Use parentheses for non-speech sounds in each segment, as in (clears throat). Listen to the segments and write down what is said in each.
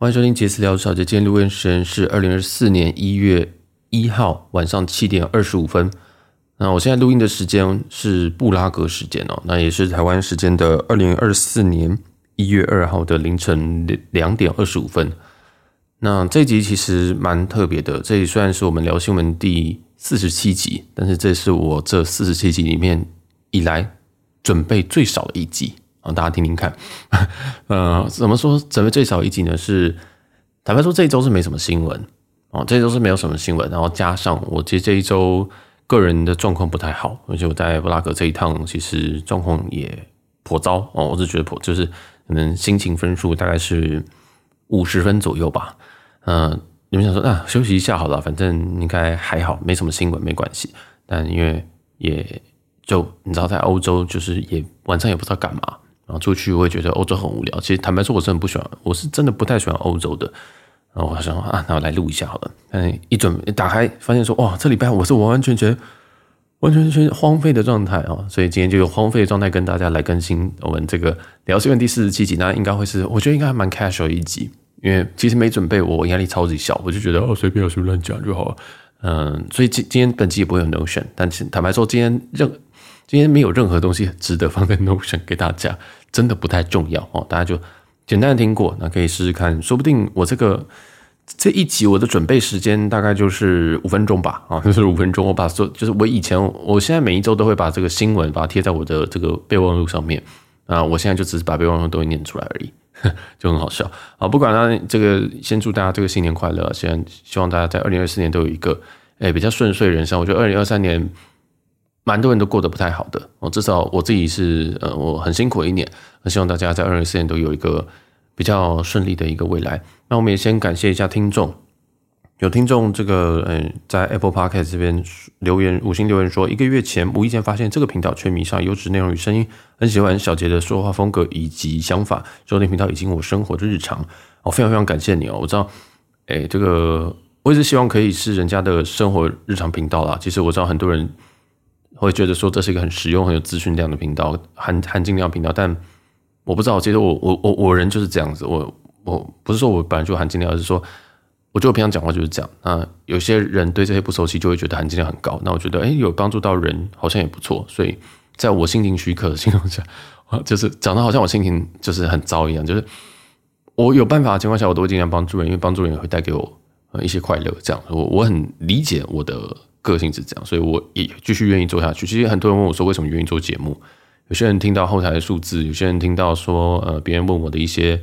欢迎收听杰斯聊小姐，今天录音时间是二零二四年一月一号晚上七点二十五分。那我现在录音的时间是布拉格时间哦，那也是台湾时间的二零二四年一月二号的凌晨两点二十五分。那这集其实蛮特别的，这里虽然是我们聊新闻第四十七集，但是这是我这四十七集里面以来准备最少的一集。啊，大家听听看，(laughs) 呃，怎么说准备最少一集呢？是坦白说，这一周是没什么新闻哦，这周是没有什么新闻。然后加上我其实这一周个人的状况不太好，而且我在布拉格这一趟其实状况也颇糟哦，我是觉得颇就是可能心情分数大概是五十分左右吧。嗯、你们想说啊，休息一下好了，反正应该还好，没什么新闻，没关系。但因为也就你知道，在欧洲就是也晚上也不知道干嘛。然后出去我会觉得欧洲很无聊。其实坦白说，我真的不喜欢，我是真的不太喜欢欧洲的。然后我想啊，那我来录一下好了。嗯，一准一打开，发现说哇，这礼拜我是完完全全、完全全荒废的状态啊。所以今天就用荒废的状态跟大家来更新我们这个聊新闻第四十七集。那应该会是，我觉得应该还蛮 casual 一集，因为其实没准备，我压力超级小，我就觉得哦，随便随便乱讲就好了。嗯，所以今今天本期也不会有 Notion，但是坦白说，今天任今天没有任何东西值得放在 Notion 给大家。真的不太重要哦，大家就简单的听过，那可以试试看，说不定我这个这一集我的准备时间大概就是五分钟吧，啊，(laughs) 就是五分钟，我把所就是我以前我现在每一周都会把这个新闻把它贴在我的这个备忘录上面啊，我现在就只是把备忘录都会念出来而已，(laughs) 就很好笑啊。不管呢，这个先祝大家这个新年快乐，先希望大家在二零二四年都有一个诶比较顺遂人生。我觉得二零二三年。蛮多人都过得不太好的，我至少我自己是，呃，我很辛苦的一年，希望大家在二零二四年都有一个比较顺利的一个未来。那我们也先感谢一下听众，有听众这个，嗯，在 Apple Podcast 这边留言五星留言说，一个月前无意间发现这个频道却迷上优质内容与声音，很喜欢小杰的说话风格以及想法，收听频道已经我生活的日常，我非常非常感谢你哦，我知道，哎，这个我一直希望可以是人家的生活日常频道啦，其实我知道很多人。会觉得说这是一个很实用、很有资讯量的频道，含含金量频道，但我不知道，其实我我我我人就是这样子，我我不是说我本来就含金量，而是说我觉得我平常讲话就是这样。那有些人对这些不熟悉，就会觉得含金量很高。那我觉得，哎，有帮助到人，好像也不错。所以在我心情许可的情况下，(laughs) 就是讲的好像我心情就是很糟一样，就是我有办法的情况下，我都会尽量帮助人，因为帮助人也会带给我一些快乐。这样，我我很理解我的。个性是这样，所以我也继续愿意做下去。其实很多人问我说，为什么愿意做节目？有些人听到后台的数字，有些人听到说，呃，别人问我的一些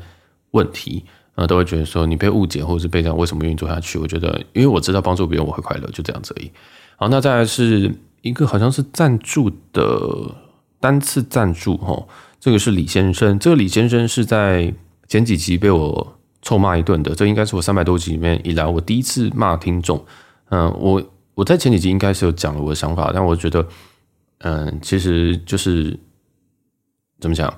问题，呃，都会觉得说你被误解，或者是被这样，为什么愿意做下去？我觉得，因为我知道帮助别人我会快乐，就这样子而已。好，那再来是一个好像是赞助的单次赞助哈，这个是李先生，这个李先生是在前几集被我臭骂一顿的，这应该是我三百多集里面以来我第一次骂听众，嗯、我。我在前几集应该是有讲了我的想法，但我觉得，嗯，其实就是怎么讲？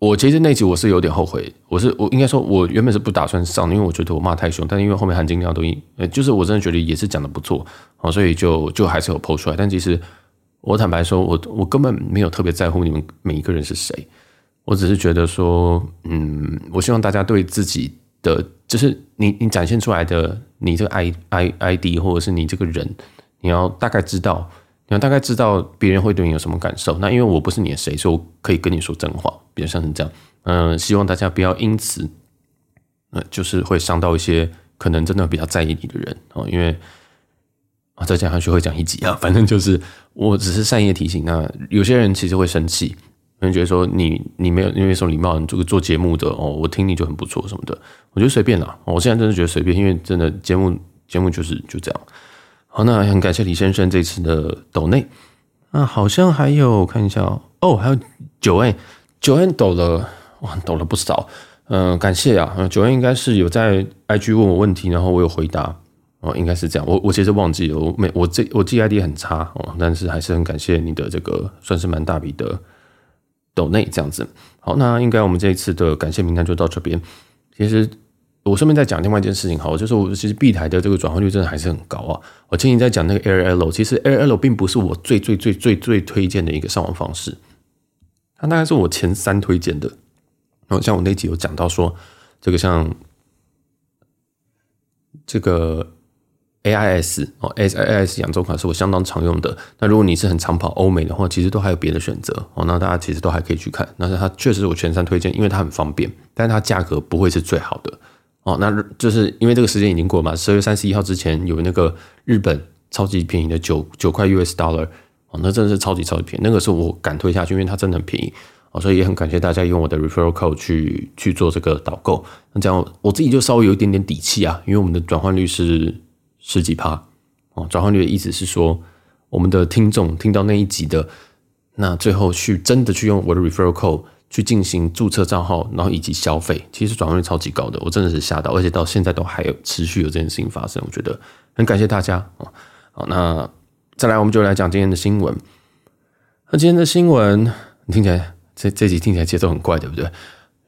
我其实那集我是有点后悔，我是我应该说，我原本是不打算上，因为我觉得我骂太凶，但因为后面含金量都一，就是我真的觉得也是讲的不错，好，所以就就还是有 po 出来。但其实我坦白说，我我根本没有特别在乎你们每一个人是谁，我只是觉得说，嗯，我希望大家对自己。的，就是你你展现出来的，你这个 i i i d 或者是你这个人，你要大概知道，你要大概知道别人会对你有什么感受。那因为我不是你的谁，所以我可以跟你说真话，比如像是这样。嗯、希望大家不要因此，呃，就是会伤到一些可能真的比较在意你的人哦。因为啊，再讲下去会讲一集啊，反正就是我只是善意提醒。那有些人其实会生气。可能觉得说你你没有因为什么礼貌，你这个做节目的哦，我听你就很不错什么的，我觉得随便啦。我现在真的觉得随便，因为真的节目节目就是就这样。好，那很感谢李先生这次的抖内，啊，好像还有看一下哦，哦，还有九 N 九 N 抖了哇，抖了不少。嗯、感谢啊，九 N 应该是有在 IG 问我问题，然后我有回答哦，应该是这样。我我其实忘记了，我没我这我记 ID 很差哦，但是还是很感谢你的这个算是蛮大笔的。抖内这样子，好，那应该我们这一次的感谢名单就到这边。其实我顺便再讲另外一件事情，好，就是我其实 B 台的这个转换率真的还是很高啊。我前几在讲那个 AirL，其实 AirL 并不是我最最最最最推荐的一个上网方式，它大概是我前三推荐的。然后像我那集有讲到说，这个像这个 AIS 哦，AIS 亚洲卡是我相当常用的。那如果你是很常跑欧美的话，其实都还有别的选择哦。那大家其实都还可以去看。那它确实是我全山推荐，因为它很方便，但是它价格不会是最好的哦。那就是因为这个时间已经过嘛，十二月三十一号之前有那个日本超级便宜的九九块 US dollar 哦，那真的是超级超级便宜。那个是我敢推下去，因为它真的很便宜。哦，所以也很感谢大家用我的 referral code 去去做这个导购，那这样我自己就稍微有一点点底气啊，因为我们的转换率是十几趴哦，转换率的意思是说，我们的听众听到那一集的，那最后去真的去用我的 referral code 去进行注册账号，然后以及消费，其实转换率超级高的，我真的是吓到，而且到现在都还有持续有这件事情发生，我觉得很感谢大家哦。好，那再来我们就来讲今天的新闻，那今天的新闻你听起来。这这集听起来节奏很怪，对不对？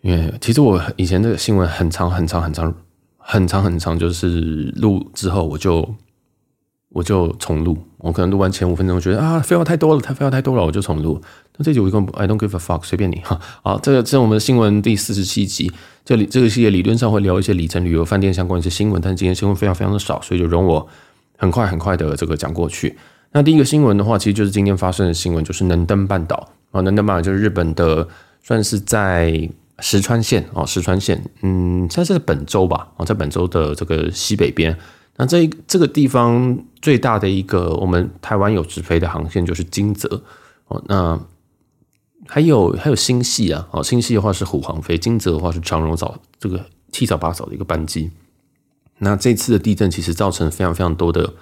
因为其实我以前这个新闻很长很长很长很长很长，就是录之后我就我就重录，我可能录完前五分钟觉得啊废话太多了，太废话太多了，我就重录。那这集我一共 I don't give a fuck，随便你哈。好，这个这是我们的新闻第四十七集，这里这个系列理论上会聊一些里程旅游、饭店相关一些新闻，但是今天新闻非常非常的少，所以就容我很快很快的这个讲过去。那第一个新闻的话，其实就是今天发生的新闻，就是能登半岛。哦，能登半岛就是日本的，算是在石川县哦，石川县，嗯，算是本州吧，哦，在本州的这个西北边。那这这个地方最大的一个我们台湾有直飞的航线就是金泽哦，那还有还有新系啊，哦，新系的话是虎航飞，金泽的话是长荣早这个七早八早的一个班机。那这次的地震其实造成非常非常多的。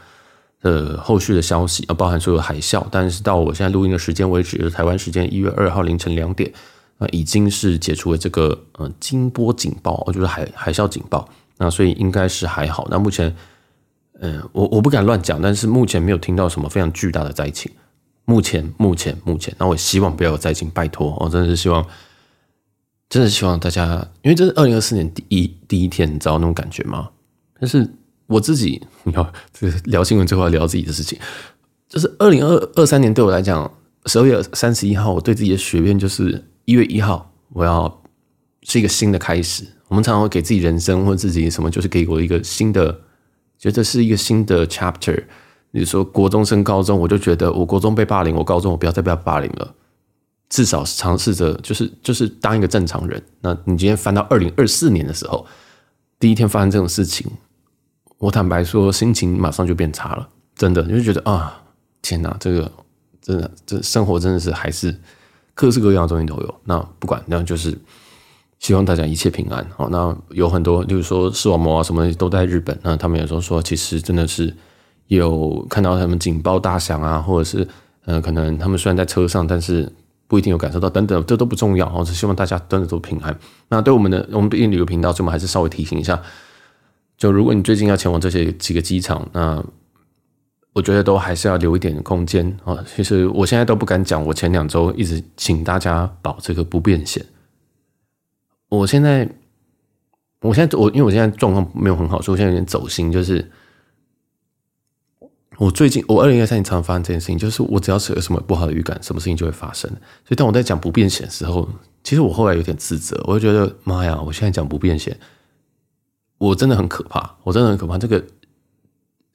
呃，后续的消息啊，包含所有海啸，但是到我现在录音的时间为止，台湾时间一月二号凌晨两点，啊，已经是解除了这个呃金波警报，就是海海啸警报，那所以应该是还好。那目前，嗯、我我不敢乱讲，但是目前没有听到什么非常巨大的灾情。目前，目前，目前，那我希望不要有灾情，拜托，我真的是希望，真的希望大家，因为这是二零二四年第一第一天，你知道那种感觉吗？但是。我自己，(laughs) 你要这个聊新闻最后要聊自己的事情，就是二零二二三年对我来讲，十二月三十一号，我对自己的许愿就是一月一号，我要是一个新的开始。我们常常会给自己人生或者自己什么，就是给我一个新的，觉得是一个新的 chapter。你说国中升高中，我就觉得我国中被霸凌，我高中我不要再被霸凌了，至少尝试着就是就是当一个正常人。那你今天翻到二零二四年的时候，第一天发生这种事情。我坦白说，心情马上就变差了，真的，你就觉得啊，天哪，这个真的，这生活真的是还是各式各样的东西都有。那不管，那就是希望大家一切平安。好，那有很多，就是说视网膜啊什么都在日本。那他们有时候说，其实真的是有看到他们警报大响啊，或者是嗯、可能他们虽然在车上，但是不一定有感受到等等，这都不重要。我只希望大家真的都平安。那对我们的，我们毕竟旅游频道，所以我们还是稍微提醒一下。就如果你最近要前往这些几个机场，那我觉得都还是要留一点空间啊。其实我现在都不敢讲，我前两周一直请大家保这个不变险。我现在，我现在我因为我现在状况没有很好，所以我现在有点走心。就是我最近，我二零二三年常常发生这件事情，就是我只要是有什么不好的预感，什么事情就会发生。所以当我在讲不变险的时候，其实我后来有点自责，我就觉得妈呀，我现在讲不变险。我真的很可怕，我真的很可怕。这个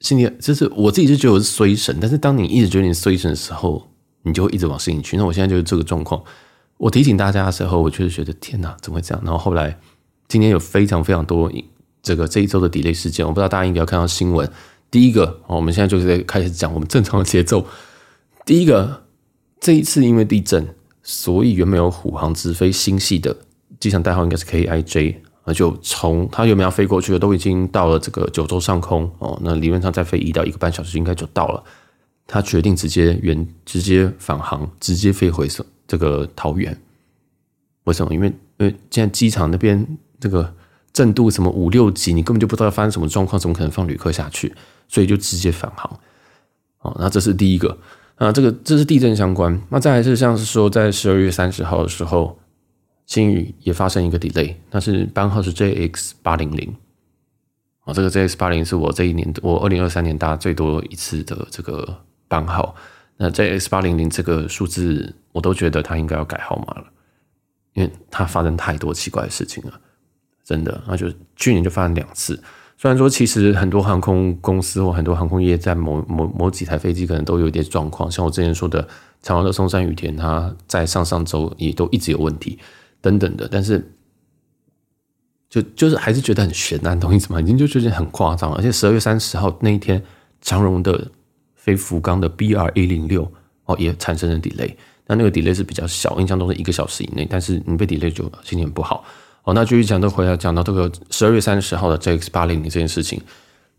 心里就是我自己就觉得我是衰神，但是当你一直觉得你衰神的时候，你就会一直往心里去。那我现在就是这个状况。我提醒大家的时候，我确实觉得天哪，怎么会这样？然后后来今天有非常非常多这个这一周的 delay 事件，我不知道大家应该有看到新闻。第一个，我们现在就是在开始讲我们正常的节奏。第一个，这一次因为地震，所以原本有虎航直飞新系的机场代号应该是 KIJ。那就从他原本要飞过去的，都已经到了这个九州上空哦。那理论上再飞一到一个半小时应该就到了。他决定直接原直接返航，直接飞回这个桃园。为什么？因为因为现在机场那边这个震度什么五六级，你根本就不知道发生什么状况，怎么可能放旅客下去？所以就直接返航。哦，那这是第一个。啊，这个这是地震相关。那再来是像是说，在十二月三十号的时候。新宇也发生一个 delay，那是班号是 JX 八零零，哦，这个 JX 八零是我这一年我二零二三年搭最多一次的这个班号。那 JX 八零零这个数字，我都觉得它应该要改号码了，因为它发生太多奇怪的事情了，真的。那就去年就发生两次，虽然说其实很多航空公司或很多航空业在某某某几台飞机可能都有点状况，像我之前说的长荣的松山羽田，它在上上周也都一直有问题等等的，但是就就是还是觉得很悬啊，懂意思吗？已经就觉得很夸张，而且十二月三十号那一天，长荣的飞福冈的 BR A 零六哦也产生了 delay。那那个 delay 是比较小，印象中是一个小时以内，但是你被 delay 就心情不好。哦，那继续讲，都回来讲到这个十二月三十号的 JX 八零零这件事情。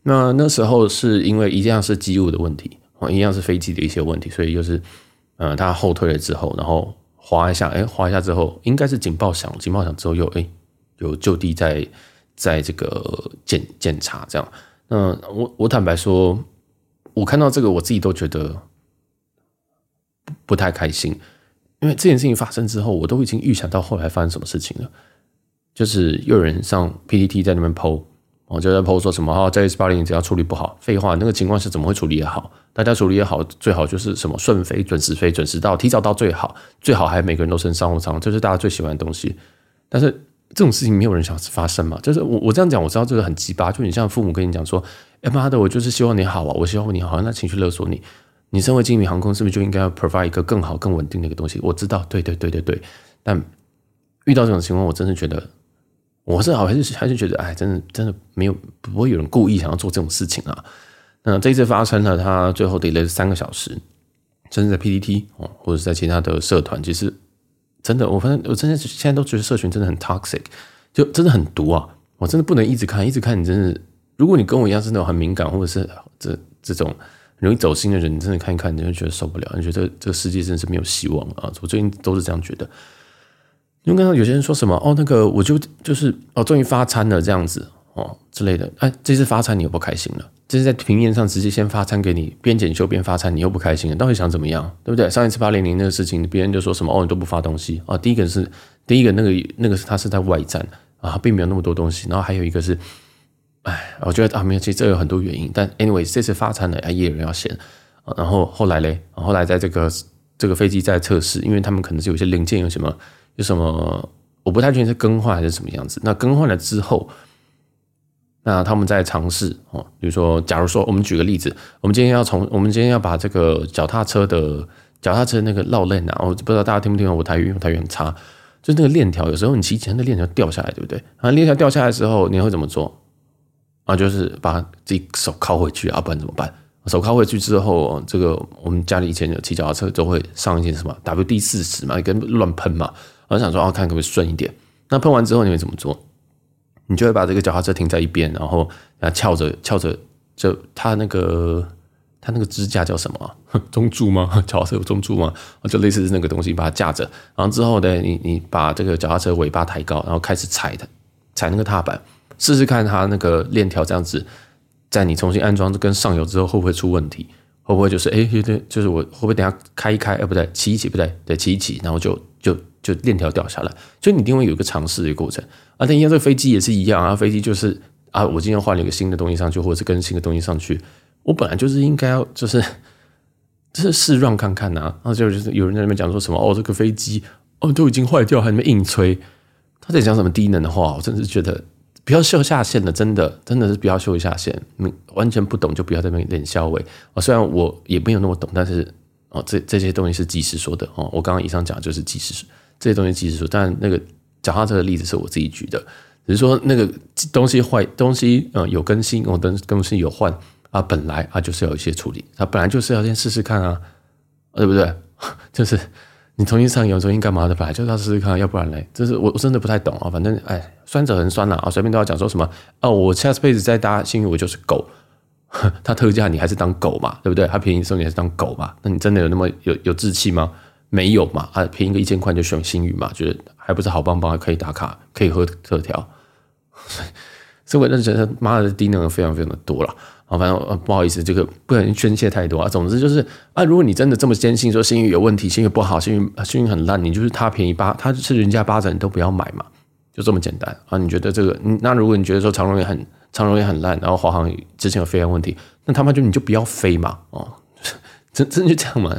那那时候是因为一样是机务的问题，哦，一样是飞机的一些问题，所以就是，呃，它后退了之后，然后滑一下，哎，滑一下之后，应该是警报响，警报响之后又哎有就地在在这个检检查这样。那我我坦白说，我看到这个我自己都觉得。不太开心，因为这件事情发生之后，我都已经预想到后来发生什么事情了。就是又有人上 PTT 在那边 PO，我就在 PO 说什么啊，在 S 八零只要处理不好，废话，那个情况是怎么会处理也好？大家处理也好，最好就是什么顺飞、准时飞、准时到、提早到最好，最好还每个人都升商务舱，这是大家最喜欢的东西。但是这种事情没有人想发生嘛？就是我我这样讲，我知道这个很鸡巴，就你像父母跟你讲说，哎妈的，我就是希望你好啊，我希望你好，那情绪勒索你。你身为经营航空，是不是就应该要 provide 一个更好、更稳定的一个东西？我知道，对对对对对。但遇到这种情况，我真的觉得，我是好还是还是觉得，哎，真的真的没有不会有人故意想要做这种事情啊。那这一次发生了，他最后 delay 三个小时，甚至在 PTT 哦，或者是在其他的社团，其实真的，我发现我真的现在都觉得社群真的很 toxic，就真的很毒啊！我真的不能一直看，一直看，你真的，如果你跟我一样是那种很敏感，或者是这这种。容易走心的人，你真的看一看，你就觉得受不了。你觉得这个世界真的是没有希望啊！我最近都是这样觉得。因为刚刚有些人说什么哦，那个我就就是哦，终于发餐了这样子哦之类的。哎，这次发餐你又不开心了？这是在平面上直接先发餐给你，边检修边发餐，你又不开心了？到底想怎么样？对不对？上一次八零零那个事情，别人就说什么哦，你都不发东西啊？第一个是第一个那个那个是他是在外站啊，并没有那么多东西。然后还有一个是。哎，我觉得啊，没有，其实这有很多原因。但 anyway，这次发餐了，哎，也有人要嫌。然后后来嘞，后来在这个这个飞机在测试，因为他们可能是有些零件有什么有什么，我不太确定是更换还是什么样子。那更换了之后，那他们在尝试哦，比如说，假如说我们举个例子，我们今天要从我们今天要把这个脚踏车的脚踏车那个绕链啊，我不知道大家听不听我台语，我台语很差，就是那个链条，有时候你骑起来那链条掉下来，对不对？然后链条掉下来的时候，你会怎么做？啊，就是把自己手铐回去啊，不然怎么办？手铐回去之后，这个我们家里以前有骑脚踏车都会上一些什么 WD 四十嘛，跟乱喷嘛。我想说，哦，看可不可以顺一点。那喷完之后你会怎么做？你就会把这个脚踏车停在一边，然后啊翘着翘着，就它那个它那个支架叫什么？(laughs) 中柱吗？(laughs) 脚踏车有中柱吗？就类似那个东西，把它架着。然后之后呢，你你把这个脚踏车尾巴抬高，然后开始踩它，踩那个踏板。试试看它那个链条这样子，在你重新安装跟上油之后会不会出问题？会不会就是哎，对对，就是我会不会等下开一开，哎不对，骑一骑不对，对骑一骑，然后就就就链条掉下来。所以你一定会有一个尝试的过程啊。但一样这个飞机也是一样啊，飞机就是啊，我今天换了一个新的东西上去，或者是更新的东西上去，我本来就是应该要就是 (laughs) 就是试撞看看呐、啊。然后就就是有人在那边讲说什么哦，这个飞机哦都已经坏掉，还那边硬吹，他在讲什么低能的话，我真的是觉得。不要秀下限的，真的，真的是不要秀下限。你完全不懂就不要在那边练肖话。哦，虽然我也没有那么懂，但是哦，这这些东西是技师说的哦。我刚刚以上讲就是技师说这些东西，其实说。但那个脚踏车的例子是我自己举的，只是说那个东西坏，东西嗯有更新，我的东西有换啊，本来啊就是要有一些处理，它本来就是要先试试看啊，对不对？(laughs) 就是。你重新上油，重新干嘛的？本来就是要试试看，要不然嘞，就是我我真的不太懂啊。反正哎，酸者很酸呐啊，随便都要讲说什么哦。我下次辈子再搭星宇，我就是狗。(laughs) 他特价你还是当狗嘛，对不对？他便宜送你还是当狗嘛？那你真的有那么有有志气吗？没有嘛？啊，便宜个一千块就选星宇嘛？觉得还不是好棒棒，可以打卡，可以喝特调。所以我认觉得妈的低能非常非常的多了。好，反正不好意思，这个不小心宣泄太多啊。总之就是啊，如果你真的这么坚信说星宇有问题，星宇不好，星宇星宇很烂，你就是他便宜八，他是人家八折，你都不要买嘛，就这么简单啊。你觉得这个，那如果你觉得说长荣也很长荣也很烂，然后华航之前有飞安问题，那他妈就你就不要飞嘛，哦，(laughs) 真真就这样嘛。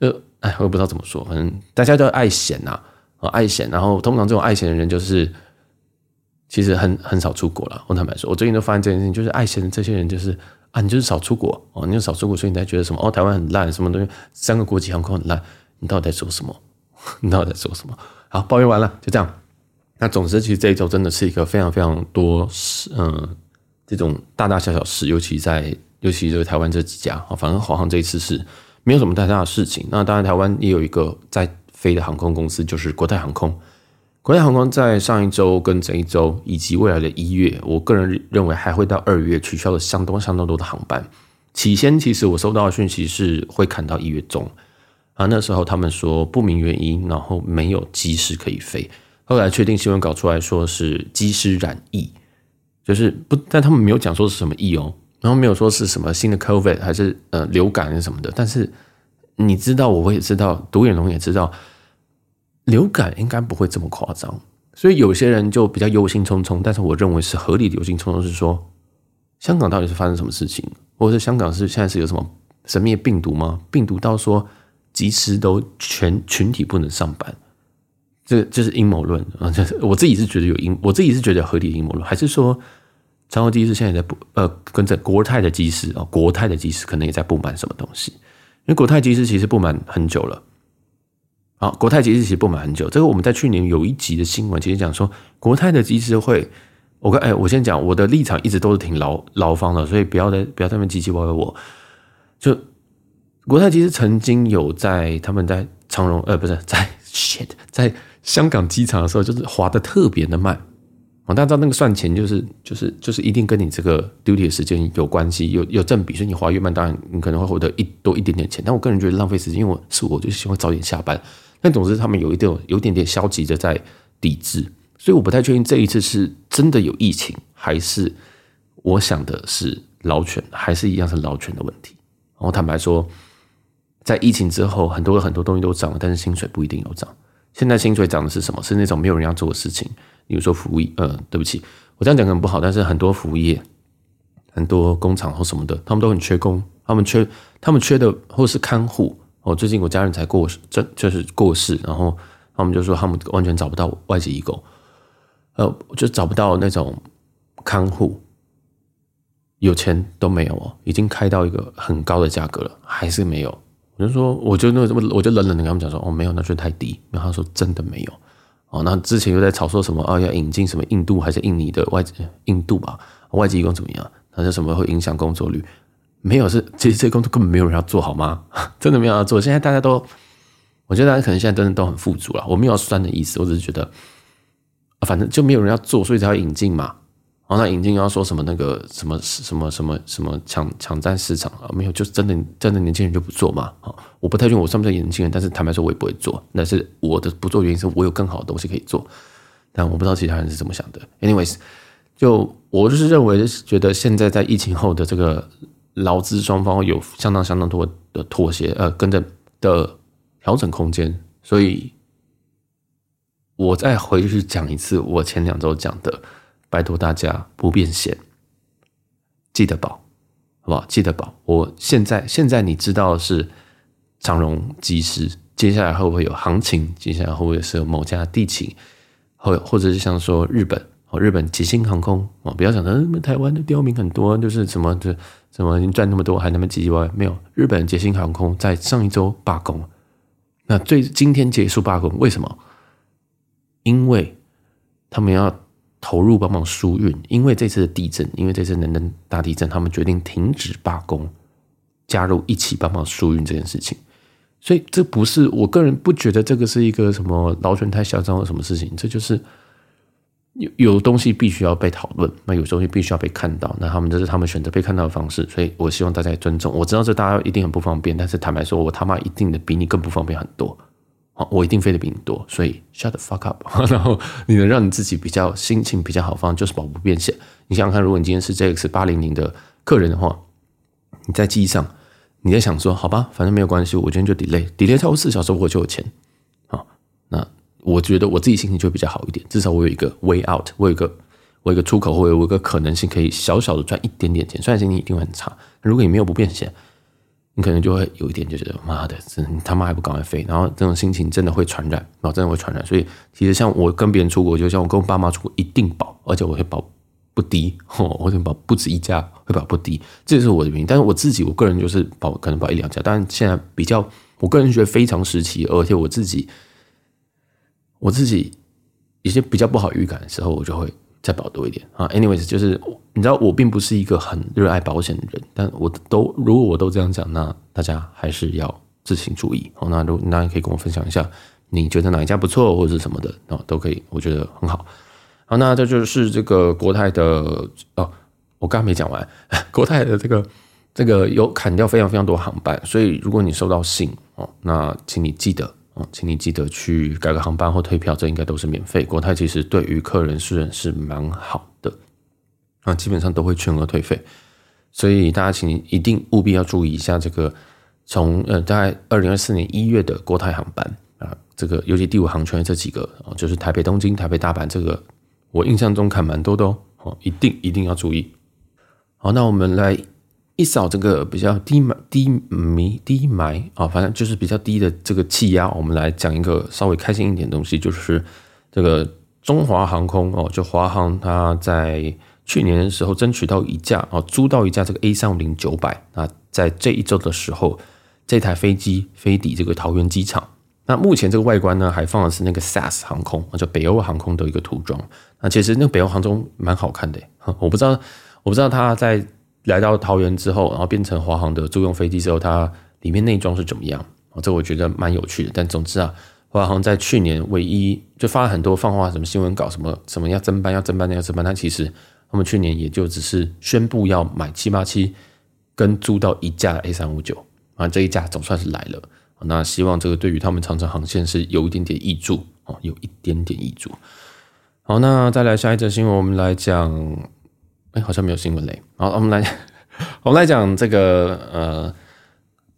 就 (laughs) 我也不知道怎么说，反正大家都爱嫌呐，啊爱嫌，然后通常这种爱嫌的人就是。其实很很少出国了。我坦白说，我最近都发现这件事情，就是爱钱这些人就是啊，你就是少出国哦，你就少出国，所以你才觉得什么哦，台湾很烂，什么东西，三个国际航空很烂，你到底在说什么？(laughs) 你到底在说什么？好，抱怨完了，就这样。那总之，其实这一周真的是一个非常非常多事，嗯，这种大大小小事，尤其在尤其是台湾这几家，反正华航这一次是没有什么太大的事情。那当然，台湾也有一个在飞的航空公司，就是国泰航空。国泰航空在上一周跟这一周以及未来的一月，我个人认为还会到二月取消了相当相当多的航班。起先，其实我收到的讯息是会砍到一月中啊，那时候他们说不明原因，然后没有机师可以飞。后来确定新闻稿出来说是机师染疫，就是不，但他们没有讲说是什么疫哦，然后没有说是什么新的 COVID 还是呃流感什么的。但是你知道，我也知道，独眼龙也知道，流感应该不会这么夸张。所以有些人就比较忧心忡忡，但是我认为是合理的忧心忡忡，是说香港到底是发生什么事情，或者香港是现在是有什么神秘病毒吗？病毒到说即使都全群体不能上班。这这是阴谋论啊！这是我自己是觉得有阴，我自己是觉得合理阴谋论，还是说长荣机师现在在不呃跟着国泰的机师啊，国泰的机师可能也在不满什么东西？因为国泰机师其实不满很久了。好，国泰机师其实不满很久。这个我们在去年有一集的新闻，其实讲说国泰的机师会，我跟哎，我先讲我的立场一直都是挺劳劳方的，所以不要再不要在那边唧唧歪歪。我就国泰机师曾经有在他们在长荣呃不是在 shit 在。香港机场的时候，就是滑得特别的慢啊！大家知道那个算钱，就是就是就是一定跟你这个 duty 的时间有关系，有有正比，所以你花越慢，当然你可能会获得一多一点点钱。但我个人觉得浪费时间，因为我是我就希望早点下班。但总之，他们有一点有点点消极的在抵制，所以我不太确定这一次是真的有疫情，还是我想的是劳权，还是一样是劳权的问题。然后坦白说，在疫情之后，很多很多东西都涨了，但是薪水不一定有涨。现在薪水涨的是什么？是那种没有人要做的事情，比如说服务业。呃，对不起，我这样讲可能不好，但是很多服务业、很多工厂或什么的，他们都很缺工，他们缺，他们缺的或是看护。哦，最近我家人才过世，这就是过世，然后他们就说他们完全找不到外籍义工，呃，就找不到那种看护，有钱都没有哦，已经开到一个很高的价格了，还是没有。我就说，我就那么，我就冷冷的跟他们讲说，哦，没有，那就太低。然后他说，真的没有。哦，那之前又在吵说什么啊，要引进什么印度还是印尼的外籍，印度吧，外籍工怎么样？他说什么会影响工作率？没有，是其实这些工作根本没有人要做好吗？(laughs) 真的没有要做。现在大家都，我觉得大家可能现在真的都很富足了。我没有酸的意思，我只是觉得，反正就没有人要做，所以才要引进嘛。然后那引进要说什么那个什么什么什么什么抢抢占市场啊？没有，就是真的真的年轻人就不做嘛。啊，我不太确定我算不算年轻人，但是坦白说，我也不会做。但是我的不做原因是我有更好的东西可以做，但我不知道其他人是怎么想的。Anyways，就我就是认为，觉得现在在疫情后的这个劳资双方有相当相当多的妥协，呃，跟着的调整空间。所以，我再回去讲一次我前两周讲的。拜托大家不变现，记得保，好不好？记得保。我现在现在你知道的是长荣机师，接下来会不会有行情？接下来会不会是有某家地勤？或或者是像说日本哦，日本捷星航空哦，不要想着台湾的刁民很多，就是什么就什么你赚那么多还那么唧唧歪歪，没有。日本捷星航空在上一周罢工，那最今天结束罢工，为什么？因为他们要。投入帮忙疏运，因为这次的地震，因为这次能登大地震，他们决定停止罢工，加入一起帮忙疏运这件事情。所以这不是我个人不觉得这个是一个什么劳权太嚣张的什么事情，这就是有有东西必须要被讨论，那有东西必须要被看到，那他们这是他们选择被看到的方式。所以我希望大家尊重。我知道这大家一定很不方便，但是坦白说，我他妈一定的比你更不方便很多。我一定飞得比你多，所以 shut the fuck up。(laughs) 然后你能让你自己比较心情比较好方，就是保不变现。你想想看，如果你今天是 JX 八零零的客人的话，你在机上，你在想说，好吧，反正没有关系，我今天就 delay，delay 超过四小时我就有钱。好，那我觉得我自己心情就会比较好一点，至少我有一个 way out，我有一个我有一个出口，或者我有一个可能性可以小小的赚一点点钱，虽然心情一定会很差。如果你没有不变现，你可能就会有一点就觉得妈的，你他妈还不赶快飞，然后这种心情真的会传染，然后真的会传染。所以其实像我跟别人出国，就像我跟我爸妈出国，一定保，而且我会保不低，我会保不止一家，会保不低，这是我的原因。但是我自己，我个人就是保可能保一两家，但是现在比较，我个人觉得非常时期，而且我自己，我自己一些比较不好预感的时候，我就会。再保多一点啊，anyways，就是你知道我并不是一个很热爱保险的人，但我都如果我都这样讲，那大家还是要自行注意。好，那如那你可以跟我分享一下，你觉得哪一家不错或者是什么的啊，都可以，我觉得很好。好，那这就是这个国泰的哦，我刚刚没讲完，(laughs) 国泰的这个这个有砍掉非常非常多航班，所以如果你收到信哦，那请你记得。哦，请你记得去改个航班或退票，这应该都是免费。国泰其实对于客人是是蛮好的，啊，基本上都会全额退费，所以大家请一定务必要注意一下这个从呃大概二零二四年一月的国泰航班啊，这个尤其第五航权这几个啊，就是台北东京、台北大阪这个，我印象中看蛮多的哦，一定一定要注意。好，那我们来。一扫这个比较低低迷低埋啊，反正就是比较低的这个气压。我们来讲一个稍微开心一点的东西，就是这个中华航空哦，就华航，它在去年的时候争取到一架哦，租到一架这个 A 三五零九百啊，在这一周的时候，这台飞机飞抵这个桃园机场。那目前这个外观呢，还放的是那个 SAS 航空，就北欧航空的一个涂装。那其实那个北欧航空蛮好看的，我不知道，我不知道它在。来到桃园之后，然后变成华航的租用飞机之后，它里面内装是怎么样？哦，这我觉得蛮有趣的。但总之啊，华航在去年唯一就发了很多放话，什么新闻稿，什么什么要增班，要增班，要增班。但其实他们去年也就只是宣布要买七八七，跟租到一架 A 三五九啊，这一架总算是来了。那希望这个对于他们长程航线是有一点点益处哦，有一点点益处。好，那再来下一则新闻，我们来讲。哎，好像没有新闻嘞。好，我们来，(laughs) 我们来讲这个呃，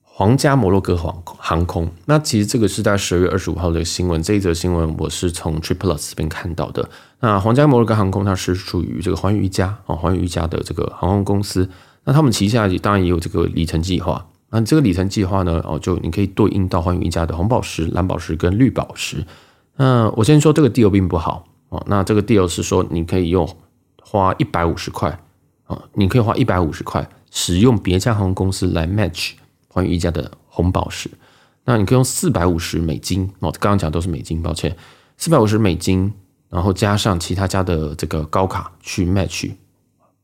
皇家摩洛哥航航空。那其实这个是在十二月二十五号的新闻。这一则新闻我是从 TripPlus 这边看到的。那皇家摩洛哥航空它是属于这个寰宇一家啊，寰宇一家的这个航空公司。那他们旗下当然也有这个里程计划。那这个里程计划呢，哦，就你可以对应到寰宇一家的红宝石、蓝宝石跟绿宝石。那我先说这个 deal 并不好哦。那这个 deal 是说你可以用。花一百五十块啊，你可以花一百五十块使用别家航空公司来 match 寰宇一家的红宝石，那你可以用四百五十美金哦，刚刚讲都是美金，抱歉，四百五十美金，然后加上其他家的这个高卡去 match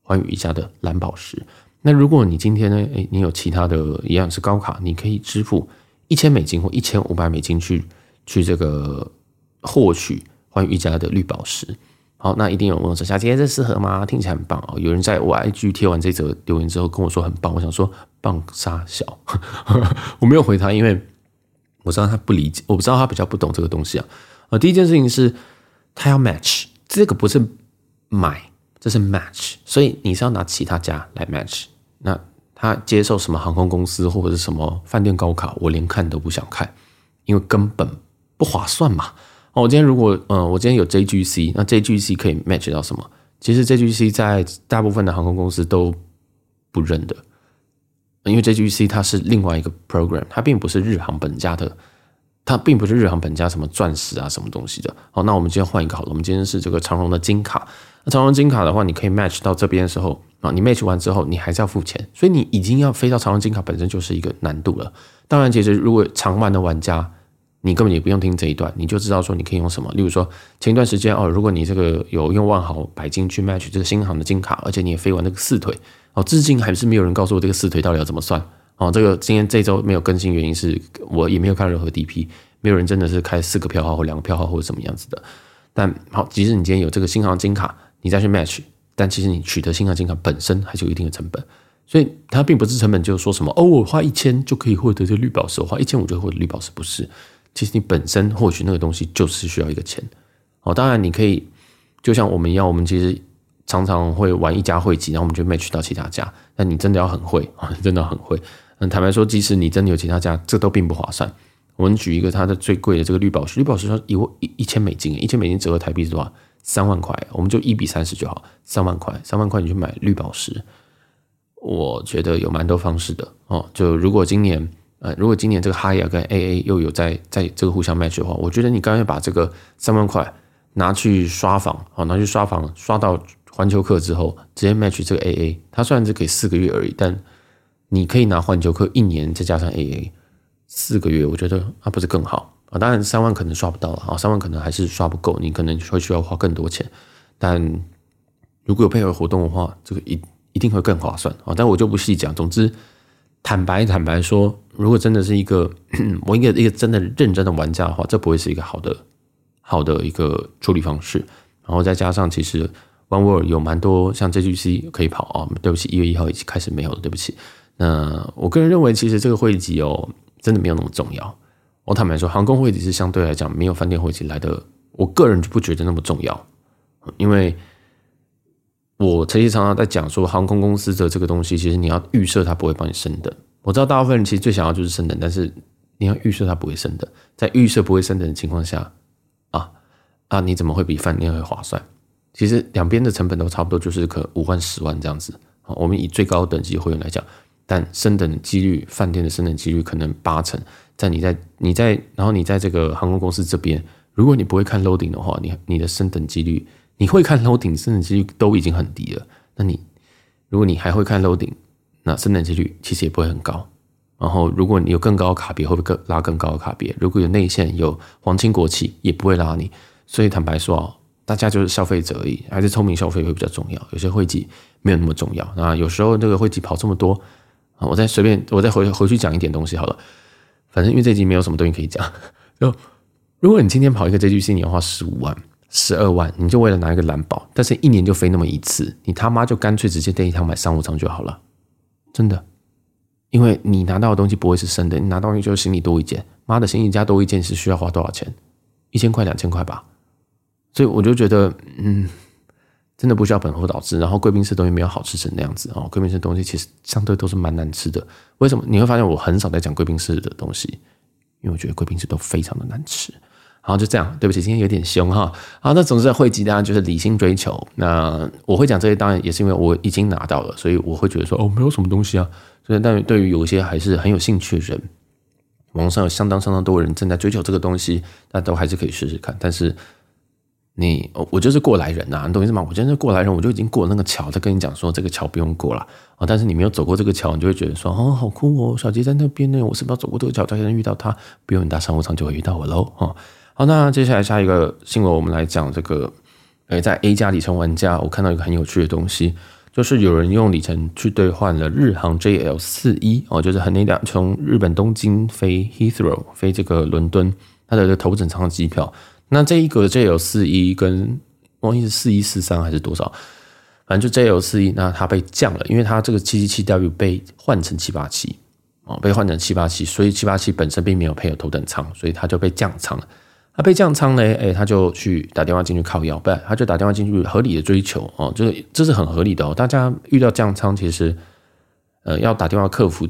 寰宇一家的蓝宝石。那如果你今天呢，诶，你有其他的一样是高卡，你可以支付一千美金或一千五百美金去去这个获取寰宇一家的绿宝石。好，那一定有人问我说：“小杰，这适合吗？听起来很棒哦。”有人在我 IG 贴完这则留言之后跟我说很棒，我想说棒杀小，(laughs) 我没有回他，因为我知道他不理解，我不知道他比较不懂这个东西啊。呃，第一件事情是他要 match，这个不是买，这是 match，所以你是要拿其他家来 match。那他接受什么航空公司或者是什么饭店高卡，我连看都不想看，因为根本不划算嘛。哦，我今天如果呃，我今天有 JGC，那 JGC 可以 match 到什么？其实 JGC 在大部分的航空公司都不认的，因为 JGC 它是另外一个 program，它并不是日航本家的，它并不是日航本家什么钻石啊什么东西的。好，那我们今天换一个好了，我们今天是这个长荣的金卡。那长荣金卡的话，你可以 match 到这边的时候啊，你 match 完之后，你还是要付钱，所以你已经要飞到长荣金卡本身就是一个难度了。当然，其实如果长玩的玩家，你根本也不用听这一段，你就知道说你可以用什么。例如说，前一段时间哦，如果你这个有用万豪白金去 match 这个新航的金卡，而且你也飞完那个四腿哦，至今还是没有人告诉我这个四腿到底要怎么算哦。这个今天这周没有更新，原因是我也没有看任何 DP，没有人真的是开四个票号或两个票号或者什么样子的。但好，即使你今天有这个新航金卡，你再去 match，但其实你取得新航金卡本身还是有一定的成本，所以它并不是成本，就是说什么哦，我花一千就可以获得这绿宝石，我花一千五就获得绿宝石，不是。其实你本身获取那个东西就是需要一个钱哦，当然你可以就像我们一样，我们其实常常会玩一家会籍，然后我们就 match 到其他家。但你真的要很会啊，(laughs) 真的很会。嗯，坦白说，即使你真的有其他家，这都并不划算。我们举一个它的最贵的这个绿宝石，绿宝石说一一一千美金，一千美金折合台币是多少？三万块。我们就一比三十就好，三万块，三万块你去买绿宝石。我觉得有蛮多方式的哦。就如果今年呃，如果今年这个 Hyatt 跟 AA 又有在在这个互相 match 的话，我觉得你干脆把这个三万块拿去刷房，哦，拿去刷房，刷到环球客之后，直接 match 这个 AA，它虽然只给四个月而已，但你可以拿环球客一年再加上 AA 四个月，我觉得那不是更好啊？当然三万可能刷不到了啊，三万可能还是刷不够，你可能会需要花更多钱。但如果有配合活动的话，这个一。一定会更划算啊！但我就不细讲。总之，坦白坦白说，如果真的是一个 (clears throat) 我一个一个真的认真的玩家的话，这不会是一个好的好的一个处理方式。然后再加上，其实 One World 有蛮多像 JGC 可以跑啊。对不起，一月一号已经开始没有了，对不起。那我个人认为，其实这个会籍哦，真的没有那么重要。我坦白说，航空会籍是相对来讲没有饭店会籍来的，我个人就不觉得那么重要，因为。我曾经常常在讲说，航空公司的这个东西，其实你要预设它不会帮你升等。我知道大部分人其实最想要就是升等，但是你要预设它不会升等。在预设不会升等的情况下，啊啊，你怎么会比饭店会划算？其实两边的成本都差不多，就是可五万、十万这样子。我们以最高等级会员来讲，但升等的几率，饭店的升等几率可能八成。在你在你在，然后你在这个航空公司这边，如果你不会看 loading 的话，你你的升等几率。你会看 loading，升等几率都已经很低了。那你如果你还会看 loading，那升等几率其实也不会很高。然后如果你有更高的卡别，会不会更拉更高的卡别？如果有内线有皇亲国戚，也不会拉你。所以坦白说啊，大家就是消费者而已，还是聪明消费会比较重要。有些会籍没有那么重要。那有时候这个会籍跑这么多啊，我再随便我再回回去讲一点东西好了。反正因为这集没有什么东西可以讲。就如果你今天跑一个 JGC，你要花十五万。十二万，你就为了拿一个蓝宝，但是一年就飞那么一次，你他妈就干脆直接订一趟买商务舱就好了，真的，因为你拿到的东西不会是生的，你拿到东西就是行李多一件，妈的，行李加多一件是需要花多少钱？一千块、两千块吧，所以我就觉得，嗯，真的不需要本末倒置。然后贵宾室东西没有好吃成那样子哦，贵宾室东西其实相对都是蛮难吃的。为什么？你会发现我很少在讲贵宾室的东西，因为我觉得贵宾室都非常的难吃。好，就这样。对不起，今天有点凶哈。好，那总之会籍当然就是理性追求。那我会讲这些，当然也是因为我已经拿到了，所以我会觉得说，哦，没有什么东西啊。所以，但对于有一些还是很有兴趣的人，网上有相当相当多人正在追求这个东西，那都还是可以试试看。但是你，我就是过来人呐，你懂意思吗？我真是过来人，我就已经过了那个桥，在跟你讲说这个桥不用过了啊。但是你没有走过这个桥，你就会觉得说，哦，好酷哦，小杰在那边呢，我是不是要走过这个桥才能遇到他？不用你搭商务舱就会遇到我喽，哈。好，那接下来下一个新闻，我们来讲这个。诶，在 A 加里程玩家，我看到一个很有趣的东西，就是有人用里程去兑换了日航 JL 四一哦，就是很那辆从日本东京飞 Heathrow 飞这个伦敦，它的头等舱机票。那这一个 JL 四一跟忘记是四一四三还是多少，反正就 JL 四一，那它被降了，因为它这个七七七 W 被换成七八七哦，被换成七八七，所以七八七本身并没有配有头等舱，所以它就被降舱了。他被降仓呢，哎，他就去打电话进去靠腰，不然他就打电话进去合理的追求哦，这个这是很合理的哦。大家遇到降仓，其实呃要打电话客服，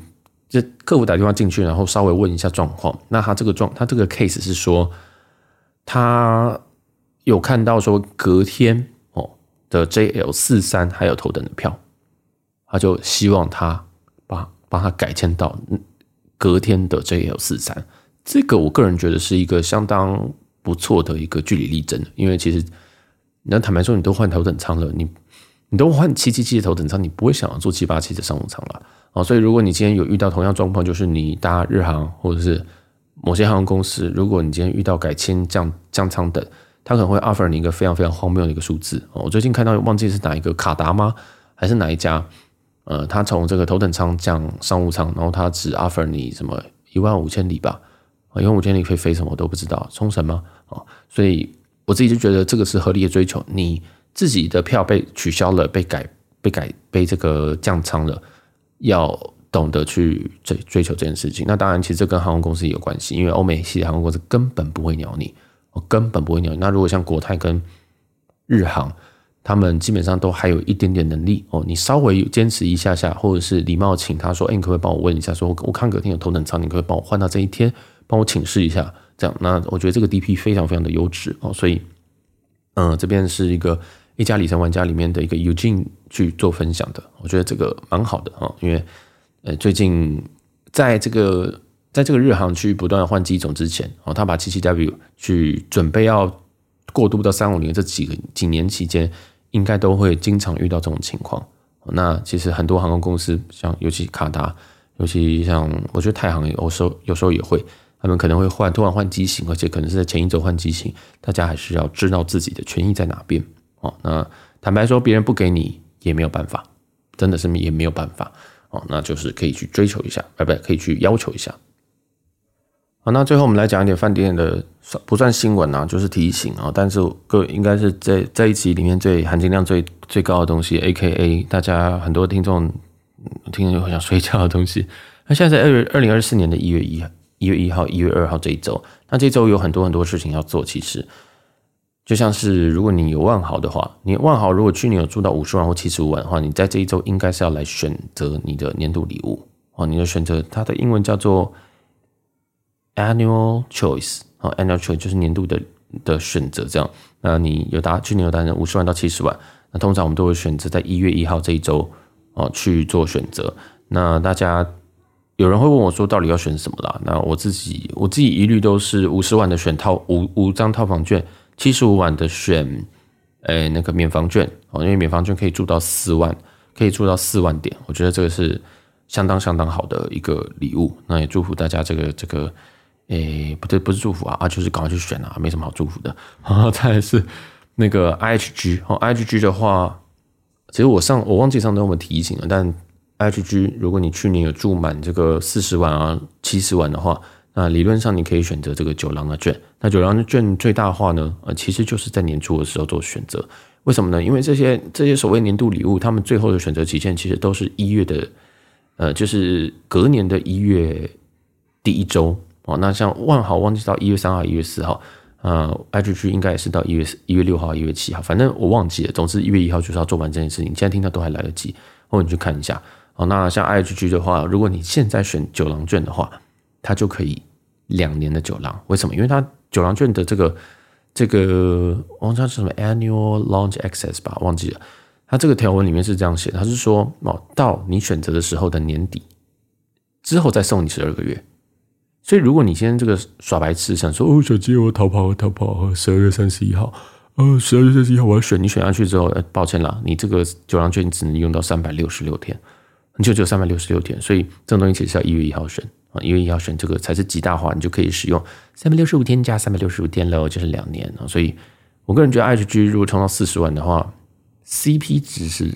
就客服打电话进去，然后稍微问一下状况。那他这个状，他这个 case 是说，他有看到说隔天哦的 JL 四三还有头等的票，他就希望他把帮他改签到隔天的 JL 四三。这个我个人觉得是一个相当不错的一个据理力争，因为其实你要坦白说，你都换头等舱了，你你都换七七七的头等舱，你不会想要坐七八七的商务舱了啊。所以如果你今天有遇到同样状况，就是你搭日航或者是某些航空公司，如果你今天遇到改签降降舱等，他可能会 offer 你一个非常非常荒谬的一个数字。我最近看到忘记是哪一个卡达吗？还是哪一家？呃，他从这个头等舱降商务舱，然后他只 offer 你什么一万五千里吧。因为我今天你可以飞什么我都不知道，冲绳吗？啊，所以我自己就觉得这个是合理的追求。你自己的票被取消了，被改、被改、被这个降仓了，要懂得去追追求这件事情。那当然，其实这跟航空公司也有关系，因为欧美系的航空公司根本不会鸟你，我根本不会鸟你。那如果像国泰跟日航，他们基本上都还有一点点能力哦，你稍微坚持一下下，或者是礼貌请他说：“哎，你可不可以帮我问一下？说我我看隔天有头等舱，你可不可以帮我换到这一天？”帮我请示一下，这样，那我觉得这个 DP 非常非常的优质哦，所以，嗯，这边是一个一家里程玩家里面的一个 Eugene 去做分享的，我觉得这个蛮好的哦，因为呃最近在这个在这个日航去不断换机种之前，哦，他把七七 W 去准备要过渡到三五零这几个几年期间，应该都会经常遇到这种情况。那其实很多航空公司，像尤其卡达，尤其像我觉得太行有时候有时候也会。他们可能会换，突然换机型，而且可能是在前一周换机型，大家还是要知道自己的权益在哪边哦。那坦白说，别人不给你也没有办法，真的是也没有办法哦。那就是可以去追求一下，哎，不对，可以去要求一下。好，那最后我们来讲一点饭店的，不算新闻啊，就是提醒啊。但是各位应该是在在一集里面最含金量最最高的东西，AKA 大家很多听众听着就很想睡觉的东西。那现在是二二零二四年的一月一。一月一号、一月二号这一周，那这周有很多很多事情要做。其实，就像是如果你有万豪的话，你万豪如果去年有住到五十万或七十五万的话，你在这一周应该是要来选择你的年度礼物哦。你的选择，它的英文叫做 Annual Choice 哦，Annual Choice 就是年度的的选择。这样，那你有达去年有达成五十万到七十万，那通常我们都会选择在一月一号这一周哦去做选择。那大家。有人会问我说：“到底要选什么啦？”那我自己，我自己一律都是五十万的选套五五张套房券，七十五万的选，诶那个免房券哦，因为免房券可以住到四万，可以住到四万点，我觉得这个是相当相当好的一个礼物。那也祝福大家这个这个，诶不对，不是祝福啊啊，就是赶快去选啊，没什么好祝福的。(laughs) 然后再来是那个 IHG 哦，IHG 的话，其实我上我忘记上次我们提醒了，但。H G，如果你去年有住满这个四十万啊、七十万的话，那理论上你可以选择这个九郎的券。那九郎的券最大化呢，呃，其实就是在年初的时候做选择。为什么呢？因为这些这些所谓年度礼物，他们最后的选择期限其实都是一月的，呃，就是隔年的一月第一周哦。那像万豪忘记到一月三号、一月四号，呃，H G 应该也是到一月一月六号、一月七号，反正我忘记了。总之一月一号就是要做完这件事情。现在听到都还来得及，或者你去看一下。哦，那像 IHG 的话，如果你现在选九郎券的话，它就可以两年的九郎。为什么？因为它九郎券的这个这个，我忘记什么 Annual Lounge Access 吧，忘记了。它这个条文里面是这样写，它是说哦，到你选择的时候的年底之后再送你十二个月。所以如果你现在这个耍白痴，想说哦，小鸡我逃跑逃跑，十二月三十一号，呃，十二月三十一号我要选，你选下去之后，呃，抱歉啦，你这个九郎券只能用到三百六十六天。你就只有三百六十六天，所以这种东西其实要一月一号选啊，一月一号选这个才是极大化，你就可以使用三百六十五天加三百六十五天喽，就是两年啊。所以我个人觉得 IHG 如果冲到四十万的话，CP 值是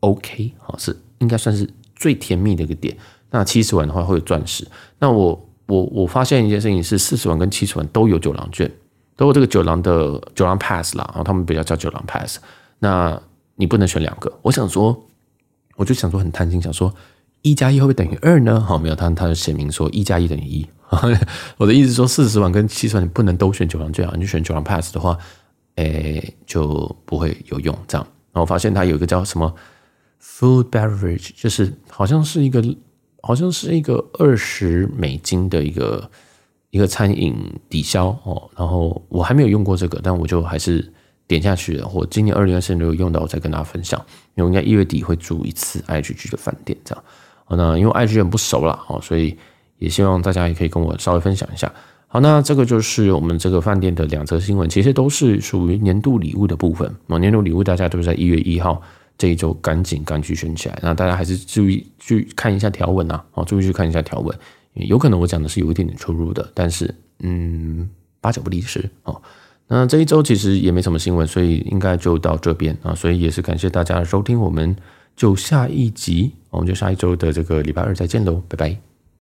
OK 啊，是应该算是最甜蜜的一个点。那七十万的话会有钻石。那我我我发现一件事情是，四十万跟七十万都有九郎券，都有这个九郎的九郎 Pass 啦，然后他们比较叫九郎 Pass。那你不能选两个，我想说。我就想说很贪心，想说一加一会不会等于二呢？好，没有，他他就写明说一加一等于一。(laughs) 我的意思说，四十万跟七十万你不能都选九郎最好，你选九郎 Pass 的话，诶就不会有用。这样，然后我发现它有一个叫什么 Food Beverage，就是好像是一个好像是一个二十美金的一个一个餐饮抵消哦。然后我还没有用过这个，但我就还是。点下去了，我今年二零二四年如果用到，我再跟大家分享。因为我应该一月底会住一次 IGG 的饭店，这样。好，那因为 IHG 很不熟了，哦，所以也希望大家也可以跟我稍微分享一下。好，那这个就是我们这个饭店的两则新闻，其实都是属于年度礼物的部分。哦，年度礼物大家都是在一月一号这一周赶紧赶去选起来。那大家还是注意去看一下条文啊，哦，注意去看一下条文，有可能我讲的是有一点点出入的，但是嗯，八九不离十哦。那这一周其实也没什么新闻，所以应该就到这边啊，所以也是感谢大家的收听，我们就下一集，我们就下一周的这个礼拜二再见喽，拜拜。